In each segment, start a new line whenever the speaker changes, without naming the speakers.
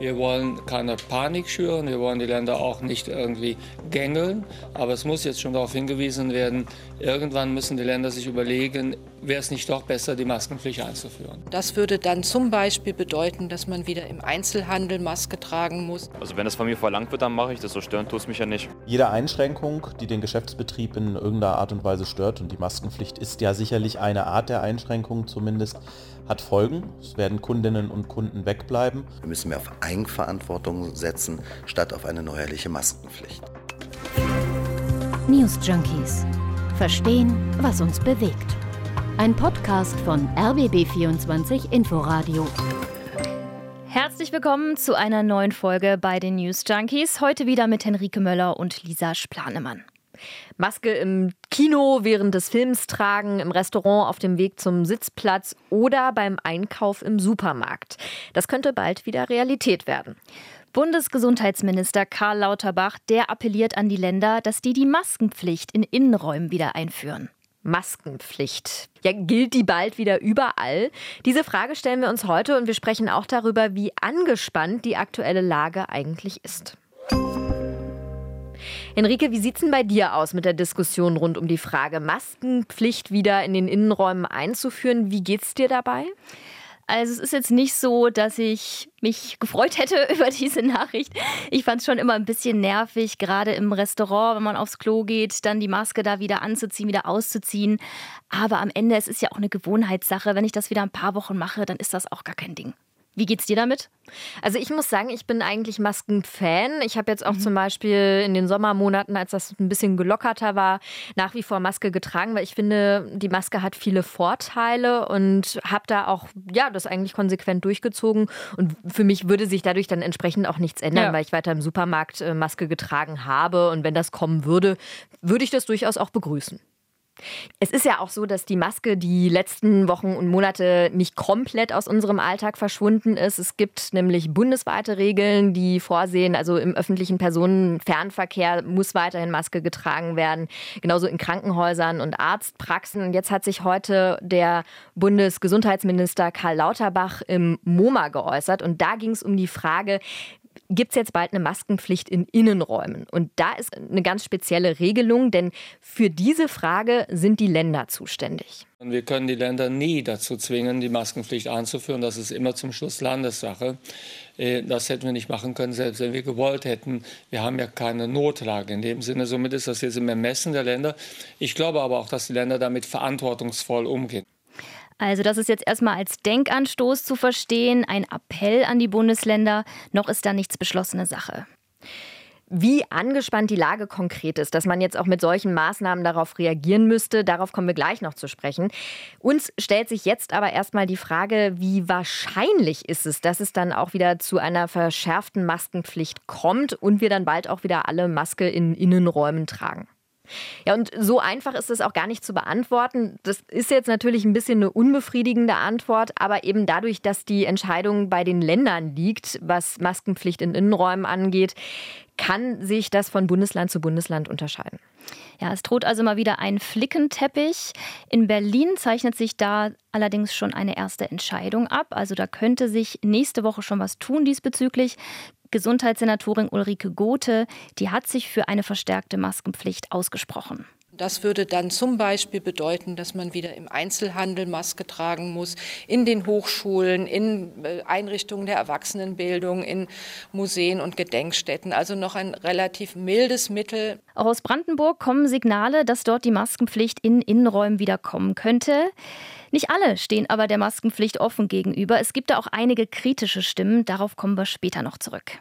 Wir wollen keine Panik schüren, wir wollen die Länder auch nicht irgendwie gängeln, aber es muss jetzt schon darauf hingewiesen werden, irgendwann müssen die Länder sich überlegen, wäre es nicht doch besser, die Maskenpflicht einzuführen.
Das würde dann zum Beispiel bedeuten, dass man wieder im Einzelhandel Maske tragen muss.
Also wenn das von mir verlangt wird, dann mache ich das. So stören tut es mich ja nicht.
Jede Einschränkung, die den Geschäftsbetrieb in irgendeiner Art und Weise stört, und die Maskenpflicht ist ja sicherlich eine Art der Einschränkung zumindest, hat Folgen. Es werden Kundinnen und Kunden wegbleiben.
Wir müssen mehr auf Eigenverantwortung setzen, statt auf eine neuerliche Maskenpflicht.
News Junkies. Verstehen, was uns bewegt. Ein Podcast von RBB24 Inforadio.
Herzlich willkommen zu einer neuen Folge bei den News Junkies. Heute wieder mit Henrike Möller und Lisa Splanemann. Maske im Kino während des Films tragen, im Restaurant auf dem Weg zum Sitzplatz oder beim Einkauf im Supermarkt. Das könnte bald wieder Realität werden. Bundesgesundheitsminister Karl Lauterbach, der appelliert an die Länder, dass die die Maskenpflicht in Innenräumen wieder einführen. Maskenpflicht. Ja, gilt die bald wieder überall? Diese Frage stellen wir uns heute und wir sprechen auch darüber, wie angespannt die aktuelle Lage eigentlich ist. Henrike, wie sieht es denn bei dir aus mit der Diskussion rund um die Frage, Maskenpflicht wieder in den Innenräumen einzuführen? Wie geht es dir dabei? Also es ist jetzt nicht so, dass ich mich gefreut hätte über diese Nachricht. Ich fand es schon immer ein bisschen nervig, gerade im Restaurant, wenn man aufs Klo geht, dann die Maske da wieder anzuziehen, wieder auszuziehen. Aber am Ende, es ist ja auch eine Gewohnheitssache. Wenn ich das wieder ein paar Wochen mache, dann ist das auch gar kein Ding. Wie geht's dir damit? Also ich muss sagen, ich bin eigentlich Maskenfan. Ich habe jetzt auch mhm. zum Beispiel in den Sommermonaten, als das ein bisschen gelockerter war, nach wie vor Maske getragen, weil ich finde, die Maske hat viele Vorteile und habe da auch ja das eigentlich konsequent durchgezogen. Und für mich würde sich dadurch dann entsprechend auch nichts ändern, ja. weil ich weiter im Supermarkt äh, Maske getragen habe. Und wenn das kommen würde, würde ich das durchaus auch begrüßen. Es ist ja auch so, dass die Maske die letzten Wochen und Monate nicht komplett aus unserem Alltag verschwunden ist. Es gibt nämlich bundesweite Regeln, die vorsehen, also im öffentlichen Personenfernverkehr muss weiterhin Maske getragen werden, genauso in Krankenhäusern und Arztpraxen. Jetzt hat sich heute der Bundesgesundheitsminister Karl Lauterbach im MoMA geäußert und da ging es um die Frage, gibt es jetzt bald eine Maskenpflicht in Innenräumen. Und da ist eine ganz spezielle Regelung, denn für diese Frage sind die Länder zuständig.
Wir können die Länder nie dazu zwingen, die Maskenpflicht einzuführen. Das ist immer zum Schluss Landessache. Äh, das hätten wir nicht machen können, selbst wenn wir gewollt hätten. Wir haben ja keine Notlage in dem Sinne. Somit ist das jetzt im Ermessen der Länder. Ich glaube aber auch, dass die Länder damit verantwortungsvoll umgehen.
Also das ist jetzt erstmal als Denkanstoß zu verstehen, ein Appell an die Bundesländer. Noch ist da nichts beschlossene Sache. Wie angespannt die Lage konkret ist, dass man jetzt auch mit solchen Maßnahmen darauf reagieren müsste, darauf kommen wir gleich noch zu sprechen. Uns stellt sich jetzt aber erstmal die Frage, wie wahrscheinlich ist es, dass es dann auch wieder zu einer verschärften Maskenpflicht kommt und wir dann bald auch wieder alle Maske in Innenräumen tragen. Ja, und so einfach ist es auch gar nicht zu beantworten. Das ist jetzt natürlich ein bisschen eine unbefriedigende Antwort, aber eben dadurch, dass die Entscheidung bei den Ländern liegt, was Maskenpflicht in Innenräumen angeht, kann sich das von Bundesland zu Bundesland unterscheiden. Ja, es droht also mal wieder ein Flickenteppich. In Berlin zeichnet sich da allerdings schon eine erste Entscheidung ab. Also da könnte sich nächste Woche schon was tun diesbezüglich. Gesundheitssenatorin Ulrike Gothe, die hat sich für eine verstärkte Maskenpflicht ausgesprochen.
Das würde dann zum Beispiel bedeuten, dass man wieder im Einzelhandel Maske tragen muss, in den Hochschulen, in äh, Einrichtungen der Erwachsenenbildung, in Museen und Gedenkstätten. Also noch ein relativ mildes Mittel.
Auch aus Brandenburg kommen Signale, dass dort die Maskenpflicht in Innenräumen wieder kommen könnte. Nicht alle stehen aber der Maskenpflicht offen gegenüber. Es gibt da auch einige kritische Stimmen. Darauf kommen wir später noch zurück.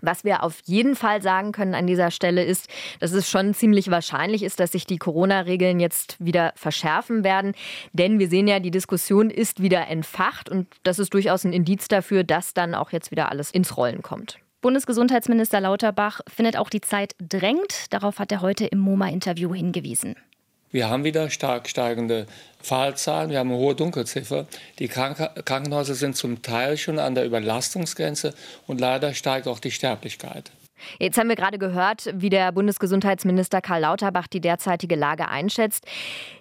Was wir auf jeden Fall sagen können an dieser Stelle ist, dass es schon ziemlich wahrscheinlich ist, dass sich die Corona-Regeln jetzt wieder verschärfen werden. Denn wir sehen ja, die Diskussion ist wieder entfacht und das ist durchaus ein Indiz dafür, dass dann auch jetzt wieder alles ins Rollen kommt. Bundesgesundheitsminister Lauterbach findet auch die Zeit drängt. Darauf hat er heute im MoMA-Interview hingewiesen.
Wir haben wieder stark steigende Fallzahlen, wir haben eine hohe Dunkelziffer. Die Krank Krankenhäuser sind zum Teil schon an der Überlastungsgrenze und leider steigt auch die Sterblichkeit.
Jetzt haben wir gerade gehört, wie der Bundesgesundheitsminister Karl Lauterbach die derzeitige Lage einschätzt.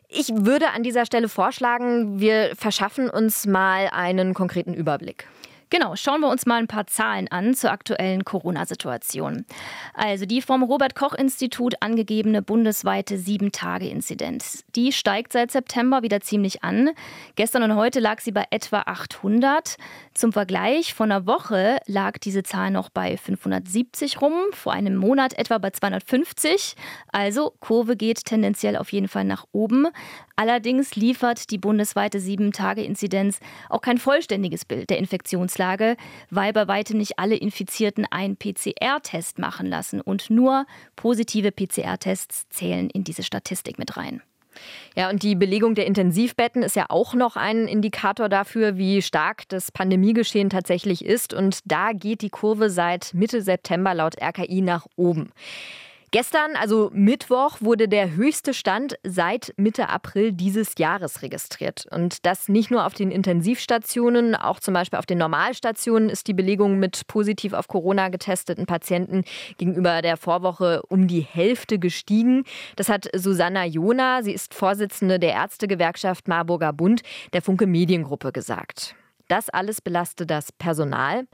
Ich würde an dieser Stelle vorschlagen, wir verschaffen uns mal einen konkreten Überblick.
Genau, schauen wir uns mal ein paar Zahlen an zur aktuellen Corona-Situation. Also die vom Robert Koch Institut angegebene bundesweite 7-Tage-Inzidenz. Die steigt seit September wieder ziemlich an. Gestern und heute lag sie bei etwa 800. Zum Vergleich, vor einer Woche lag diese Zahl noch bei 570 rum, vor einem Monat etwa bei 250. Also Kurve geht tendenziell auf jeden Fall nach oben. Allerdings liefert die bundesweite 7-Tage-Inzidenz auch kein vollständiges Bild der Infektionslage Auflage, weil bei weitem nicht alle Infizierten einen PCR-Test machen lassen und nur positive PCR-Tests zählen in diese Statistik mit rein.
Ja, und die Belegung der Intensivbetten ist ja auch noch ein Indikator dafür, wie stark das Pandemiegeschehen tatsächlich ist. Und da geht die Kurve seit Mitte September laut RKI nach oben. Gestern, also Mittwoch, wurde der höchste Stand seit Mitte April dieses Jahres registriert. Und das nicht nur auf den Intensivstationen, auch zum Beispiel auf den Normalstationen ist die Belegung mit positiv auf Corona getesteten Patienten gegenüber der Vorwoche um die Hälfte gestiegen. Das hat Susanna Jona, sie ist Vorsitzende der Ärztegewerkschaft Marburger Bund, der Funke Mediengruppe gesagt. Das alles belastet das Personal.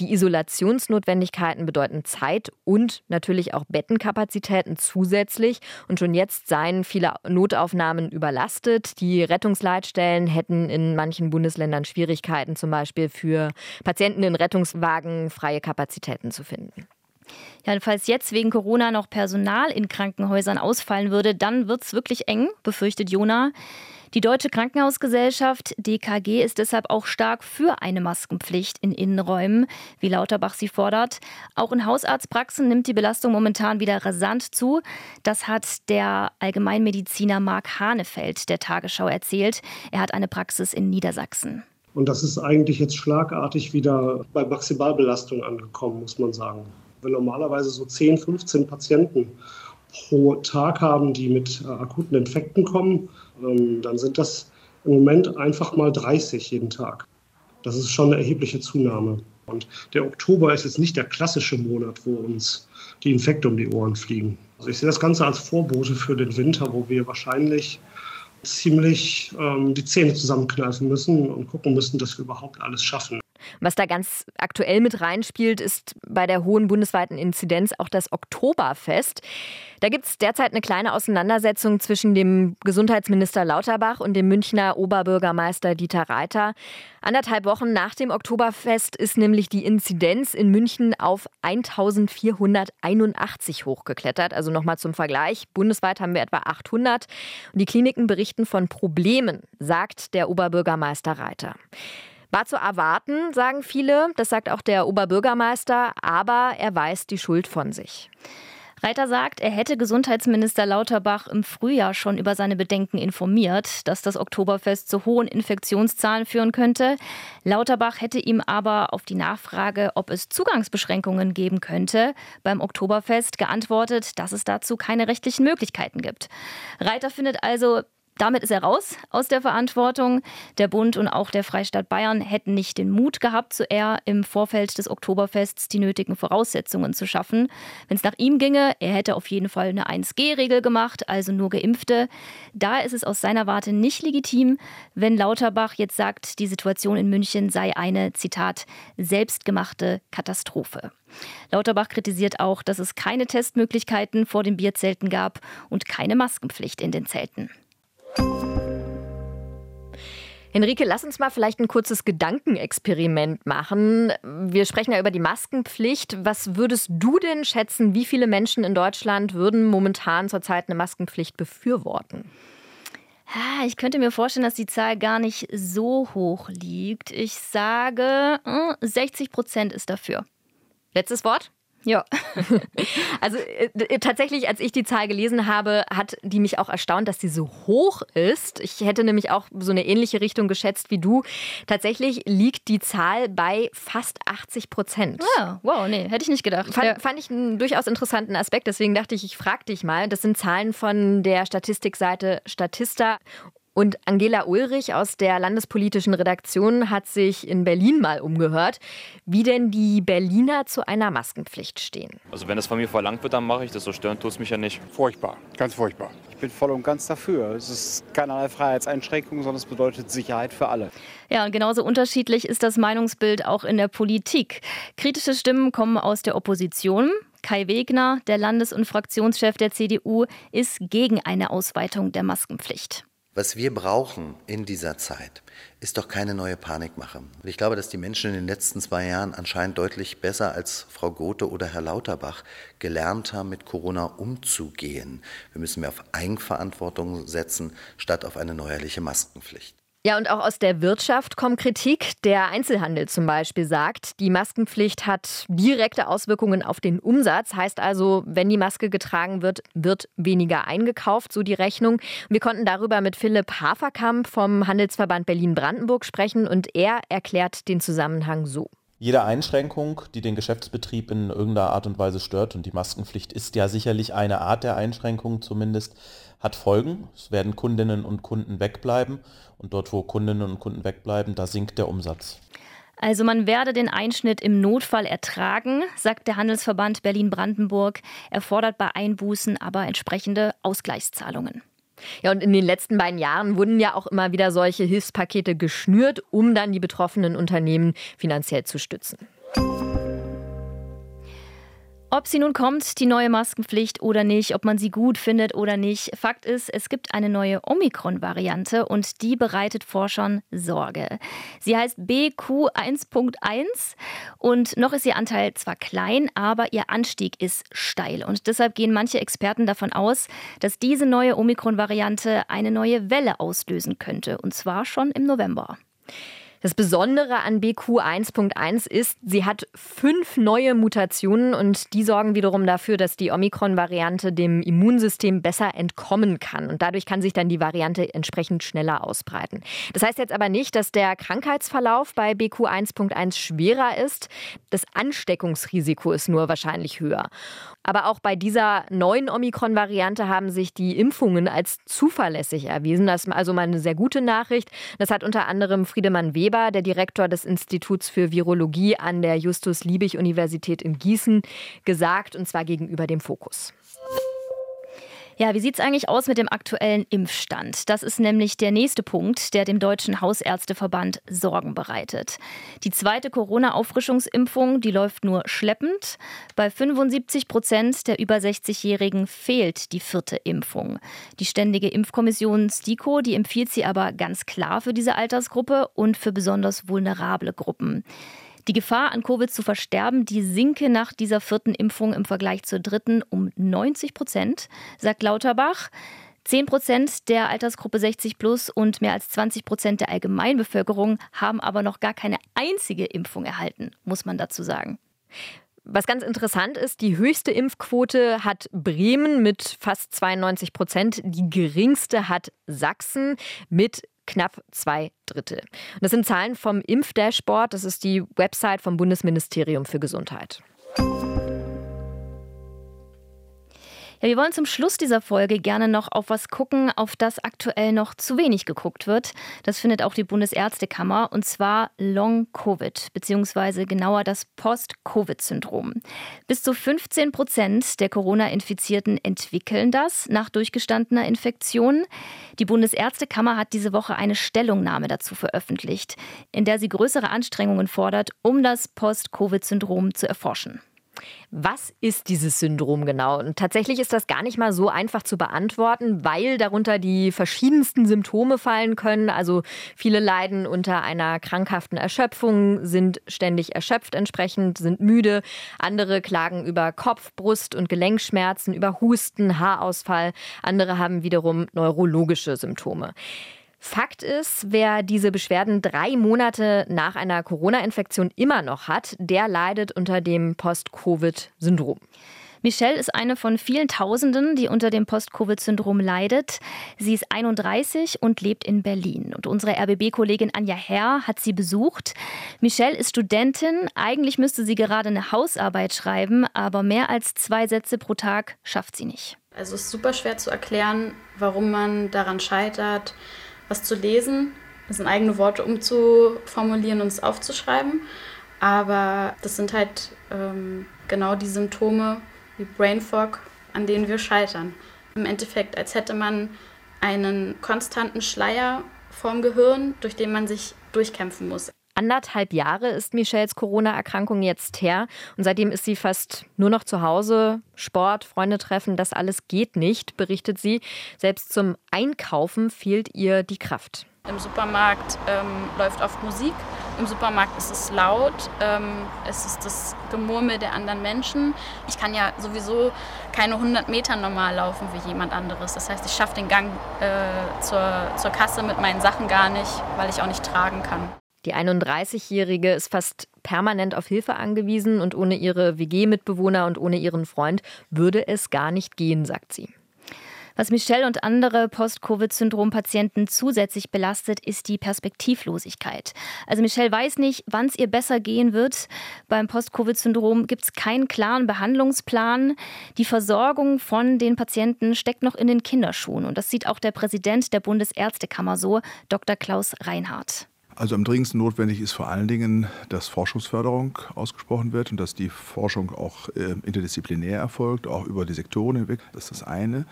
Die Isolationsnotwendigkeiten bedeuten Zeit und natürlich auch Bettenkapazitäten zusätzlich. Und schon jetzt seien viele Notaufnahmen überlastet. Die Rettungsleitstellen hätten in manchen Bundesländern Schwierigkeiten, zum Beispiel für Patienten in Rettungswagen freie Kapazitäten zu finden.
Ja, falls jetzt wegen Corona noch Personal in Krankenhäusern ausfallen würde, dann wird es wirklich eng, befürchtet Jona. Die Deutsche Krankenhausgesellschaft DKG ist deshalb auch stark für eine Maskenpflicht in Innenräumen, wie Lauterbach sie fordert. Auch in Hausarztpraxen nimmt die Belastung momentan wieder rasant zu. Das hat der Allgemeinmediziner Marc Hanefeld der Tagesschau erzählt. Er hat eine Praxis in Niedersachsen.
Und das ist eigentlich jetzt schlagartig wieder bei Maximalbelastung angekommen, muss man sagen. Wenn normalerweise so 10, 15 Patienten pro Tag haben, die mit äh, akuten Infekten kommen, ähm, dann sind das im Moment einfach mal 30 jeden Tag. Das ist schon eine erhebliche Zunahme. Und der Oktober ist jetzt nicht der klassische Monat, wo uns die Infekte um die Ohren fliegen. Also ich sehe das Ganze als Vorbote für den Winter, wo wir wahrscheinlich ziemlich ähm, die Zähne zusammenkneifen müssen und gucken müssen, dass wir überhaupt alles schaffen.
Was da ganz aktuell mit reinspielt, ist bei der hohen bundesweiten Inzidenz auch das Oktoberfest. Da gibt es derzeit eine kleine Auseinandersetzung zwischen dem Gesundheitsminister Lauterbach und dem Münchner Oberbürgermeister Dieter Reiter. Anderthalb Wochen nach dem Oktoberfest ist nämlich die Inzidenz in München auf 1481 hochgeklettert. Also nochmal zum Vergleich. Bundesweit haben wir etwa 800. Und die Kliniken berichten von Problemen, sagt der Oberbürgermeister Reiter. War zu erwarten, sagen viele, das sagt auch der Oberbürgermeister, aber er weist die Schuld von sich.
Reiter sagt, er hätte Gesundheitsminister Lauterbach im Frühjahr schon über seine Bedenken informiert, dass das Oktoberfest zu hohen Infektionszahlen führen könnte. Lauterbach hätte ihm aber auf die Nachfrage, ob es Zugangsbeschränkungen geben könnte, beim Oktoberfest geantwortet, dass es dazu keine rechtlichen Möglichkeiten gibt. Reiter findet also, damit ist er raus aus der Verantwortung. Der Bund und auch der Freistaat Bayern hätten nicht den Mut gehabt, so er im Vorfeld des Oktoberfests die nötigen Voraussetzungen zu schaffen. Wenn es nach ihm ginge, er hätte auf jeden Fall eine 1G-Regel gemacht, also nur Geimpfte. Da ist es aus seiner Warte nicht legitim, wenn Lauterbach jetzt sagt, die Situation in München sei eine, Zitat, selbstgemachte Katastrophe. Lauterbach kritisiert auch, dass es keine Testmöglichkeiten vor den Bierzelten gab und keine Maskenpflicht in den Zelten.
Henrike, lass uns mal vielleicht ein kurzes Gedankenexperiment machen. Wir sprechen ja über die Maskenpflicht. Was würdest du denn schätzen, wie viele Menschen in Deutschland würden momentan zurzeit eine Maskenpflicht befürworten?
Ich könnte mir vorstellen, dass die Zahl gar nicht so hoch liegt. Ich sage, 60 hm, Prozent ist dafür.
Letztes Wort?
Ja.
also äh, tatsächlich, als ich die Zahl gelesen habe, hat die mich auch erstaunt, dass sie so hoch ist. Ich hätte nämlich auch so eine ähnliche Richtung geschätzt wie du. Tatsächlich liegt die Zahl bei fast 80 Prozent.
Ah, wow, nee, hätte ich nicht gedacht.
Fand, ja. fand ich einen durchaus interessanten Aspekt, deswegen dachte ich, ich frage dich mal. Das sind Zahlen von der Statistikseite Statista.
Und Angela Ulrich aus der landespolitischen Redaktion hat sich in Berlin mal umgehört, wie denn die Berliner zu einer Maskenpflicht stehen.
Also wenn das von mir verlangt wird, dann mache ich das. So stören tut es mich ja nicht.
Furchtbar, ganz furchtbar. Ich bin voll und ganz dafür. Es ist keinerlei Freiheitseinschränkung, sondern es bedeutet Sicherheit für alle.
Ja, und genauso unterschiedlich ist das Meinungsbild auch in der Politik. Kritische Stimmen kommen aus der Opposition. Kai Wegner, der Landes- und Fraktionschef der CDU, ist gegen eine Ausweitung der Maskenpflicht.
Was wir brauchen in dieser Zeit, ist doch keine neue Panikmache. Ich glaube, dass die Menschen in den letzten zwei Jahren anscheinend deutlich besser als Frau Gothe oder Herr Lauterbach gelernt haben, mit Corona umzugehen. Wir müssen mehr auf Eigenverantwortung setzen, statt auf eine neuerliche Maskenpflicht.
Ja, und auch aus der Wirtschaft kommt Kritik. Der Einzelhandel zum Beispiel sagt, die Maskenpflicht hat direkte Auswirkungen auf den Umsatz. Heißt also, wenn die Maske getragen wird, wird weniger eingekauft, so die Rechnung. Wir konnten darüber mit Philipp Haferkamp vom Handelsverband Berlin-Brandenburg sprechen und er erklärt den Zusammenhang so.
Jede Einschränkung, die den Geschäftsbetrieb in irgendeiner Art und Weise stört, und die Maskenpflicht ist ja sicherlich eine Art der Einschränkung zumindest, hat Folgen. Es werden Kundinnen und Kunden wegbleiben und dort, wo Kundinnen und Kunden wegbleiben, da sinkt der Umsatz.
Also man werde den Einschnitt im Notfall ertragen, sagt der Handelsverband Berlin-Brandenburg. Er fordert bei Einbußen aber entsprechende Ausgleichszahlungen. Ja, und in den letzten beiden Jahren wurden ja auch immer wieder solche Hilfspakete geschnürt, um dann die betroffenen Unternehmen finanziell zu stützen. Ob sie nun kommt, die neue Maskenpflicht oder nicht, ob man sie gut findet oder nicht, Fakt ist, es gibt eine neue Omikron-Variante und die bereitet Forschern Sorge. Sie heißt BQ1.1 und noch ist ihr Anteil zwar klein, aber ihr Anstieg ist steil. Und deshalb gehen manche Experten davon aus, dass diese neue Omikron-Variante eine neue Welle auslösen könnte, und zwar schon im November. Das Besondere an BQ 1.1 ist, sie hat fünf neue Mutationen und die sorgen wiederum dafür, dass die Omikron-Variante dem Immunsystem besser entkommen kann. Und dadurch kann sich dann die Variante entsprechend schneller ausbreiten. Das heißt jetzt aber nicht, dass der Krankheitsverlauf bei BQ 1.1 schwerer ist. Das Ansteckungsrisiko ist nur wahrscheinlich höher. Aber auch bei dieser neuen Omikron-Variante haben sich die Impfungen als zuverlässig erwiesen. Das ist also mal eine sehr gute Nachricht. Das hat unter anderem Friedemann Weber, der Direktor des Instituts für Virologie an der Justus-Liebig-Universität in Gießen, gesagt, und zwar gegenüber dem Fokus. Ja, wie sieht es eigentlich aus mit dem aktuellen Impfstand? Das ist nämlich der nächste Punkt, der dem Deutschen Hausärzteverband Sorgen bereitet. Die zweite Corona-Auffrischungsimpfung, die läuft nur schleppend. Bei 75 Prozent der über 60-Jährigen fehlt die vierte Impfung. Die Ständige Impfkommission STIKO, die empfiehlt sie aber ganz klar für diese Altersgruppe und für besonders vulnerable Gruppen. Die Gefahr, an Covid zu versterben, die sinke nach dieser vierten Impfung im Vergleich zur dritten um 90 Prozent, sagt Lauterbach. 10 Prozent der Altersgruppe 60 plus und mehr als 20 Prozent der Allgemeinbevölkerung haben aber noch gar keine einzige Impfung erhalten, muss man dazu sagen. Was ganz interessant ist, die höchste Impfquote hat Bremen mit fast 92 Prozent, die geringste hat Sachsen mit knapp zwei Drittel. das sind Zahlen vom Impfdashboard, das ist die Website vom Bundesministerium für Gesundheit. Ja, wir wollen zum Schluss dieser Folge gerne noch auf was gucken, auf das aktuell noch zu wenig geguckt wird. Das findet auch die Bundesärztekammer und zwar Long-Covid, beziehungsweise genauer das Post-Covid-Syndrom. Bis zu 15 Prozent der Corona-Infizierten entwickeln das nach durchgestandener Infektion. Die Bundesärztekammer hat diese Woche eine Stellungnahme dazu veröffentlicht, in der sie größere Anstrengungen fordert, um das Post-Covid-Syndrom zu erforschen. Was ist dieses Syndrom genau? Und tatsächlich ist das gar nicht mal so einfach zu beantworten, weil darunter die verschiedensten Symptome fallen können. Also viele leiden unter einer krankhaften Erschöpfung, sind ständig erschöpft entsprechend, sind müde. Andere klagen über Kopf-, Brust- und Gelenkschmerzen, über Husten, Haarausfall. Andere haben wiederum neurologische Symptome. Fakt ist, wer diese Beschwerden drei Monate nach einer Corona-Infektion immer noch hat, der leidet unter dem Post-Covid-Syndrom. Michelle ist eine von vielen Tausenden, die unter dem Post-Covid-Syndrom leidet. Sie ist 31 und lebt in Berlin. Und unsere RBB-Kollegin Anja Herr hat sie besucht. Michelle ist Studentin. Eigentlich müsste sie gerade eine Hausarbeit schreiben, aber mehr als zwei Sätze pro Tag schafft sie nicht.
Also es ist super schwer zu erklären, warum man daran scheitert, was zu lesen, das in eigene Worte umzuformulieren und es aufzuschreiben. Aber das sind halt ähm, genau die Symptome wie Brain Fog, an denen wir scheitern. Im Endeffekt, als hätte man einen konstanten Schleier vorm Gehirn, durch den man sich durchkämpfen muss.
Anderthalb Jahre ist Michelles Corona-Erkrankung jetzt her und seitdem ist sie fast nur noch zu Hause. Sport, Freunde treffen, das alles geht nicht, berichtet sie. Selbst zum Einkaufen fehlt ihr die Kraft.
Im Supermarkt ähm, läuft oft Musik. Im Supermarkt ist es laut. Ähm, es ist das Gemurmel der anderen Menschen. Ich kann ja sowieso keine 100 Meter normal laufen wie jemand anderes. Das heißt, ich schaffe den Gang äh, zur, zur Kasse mit meinen Sachen gar nicht, weil ich auch nicht tragen kann.
Die 31-Jährige ist fast permanent auf Hilfe angewiesen und ohne ihre WG-Mitbewohner und ohne ihren Freund würde es gar nicht gehen, sagt sie.
Was Michelle und andere Post-Covid-Syndrom-Patienten zusätzlich belastet, ist die Perspektivlosigkeit. Also Michelle weiß nicht, wann es ihr besser gehen wird. Beim Post-Covid-Syndrom gibt es keinen klaren Behandlungsplan. Die Versorgung von den Patienten steckt noch in den Kinderschuhen. Und das sieht auch der Präsident der Bundesärztekammer so, Dr. Klaus Reinhardt.
Also am dringendsten notwendig ist vor allen Dingen, dass Forschungsförderung ausgesprochen wird und dass die Forschung auch äh, interdisziplinär erfolgt, auch über die Sektoren hinweg. Das ist das eine.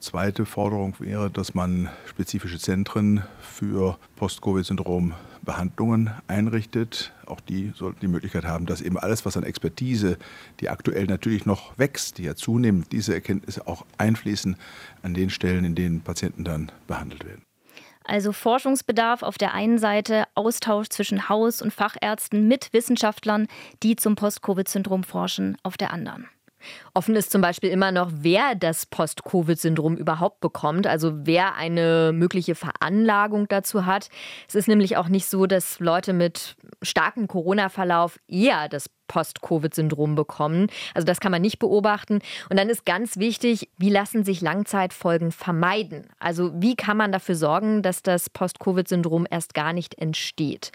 Zweite Forderung wäre, dass man spezifische Zentren für Post-Covid-Syndrom Behandlungen einrichtet. Auch die sollten die Möglichkeit haben, dass eben alles, was an Expertise, die aktuell natürlich noch wächst, die ja zunehmend, diese Erkenntnisse auch einfließen an den Stellen, in denen Patienten dann behandelt werden.
Also Forschungsbedarf auf der einen Seite, Austausch zwischen Haus- und Fachärzten mit Wissenschaftlern, die zum Post-Covid-Syndrom forschen, auf der anderen.
Offen ist zum Beispiel immer noch, wer das Post-Covid-Syndrom überhaupt bekommt, also wer eine mögliche Veranlagung dazu hat. Es ist nämlich auch nicht so, dass Leute mit starkem Corona-Verlauf eher das Post-Covid-Syndrom bekommen. Also das kann man nicht beobachten. Und dann ist ganz wichtig, wie lassen sich Langzeitfolgen vermeiden? Also wie kann man dafür sorgen, dass das Post-Covid-Syndrom erst gar nicht entsteht?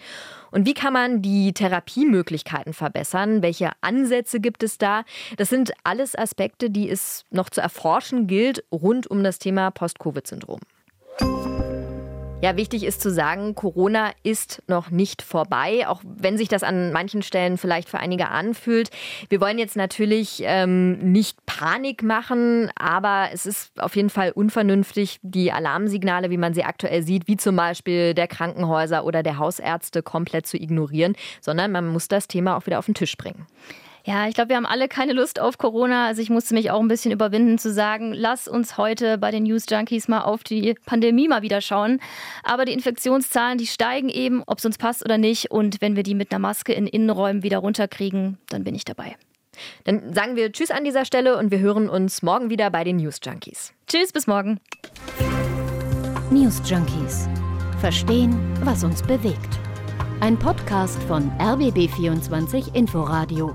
Und wie kann man die Therapiemöglichkeiten verbessern? Welche Ansätze gibt es da? Das sind alles Aspekte, die es noch zu erforschen gilt rund um das Thema Post-Covid-Syndrom. Ja, wichtig ist zu sagen, Corona ist noch nicht vorbei, auch wenn sich das an manchen Stellen vielleicht für einige anfühlt. Wir wollen jetzt natürlich ähm, nicht Panik machen, aber es ist auf jeden Fall unvernünftig, die Alarmsignale, wie man sie aktuell sieht, wie zum Beispiel der Krankenhäuser oder der Hausärzte, komplett zu ignorieren, sondern man muss das Thema auch wieder auf den Tisch bringen.
Ja, ich glaube, wir haben alle keine Lust auf Corona. Also ich musste mich auch ein bisschen überwinden zu sagen, lass uns heute bei den News Junkies mal auf die Pandemie mal wieder schauen. Aber die Infektionszahlen, die steigen eben, ob es uns passt oder nicht. Und wenn wir die mit einer Maske in Innenräumen wieder runterkriegen, dann bin ich dabei.
Dann sagen wir Tschüss an dieser Stelle und wir hören uns morgen wieder bei den News Junkies.
Tschüss, bis morgen.
News Junkies. Verstehen, was uns bewegt. Ein Podcast von RBB24 Inforadio.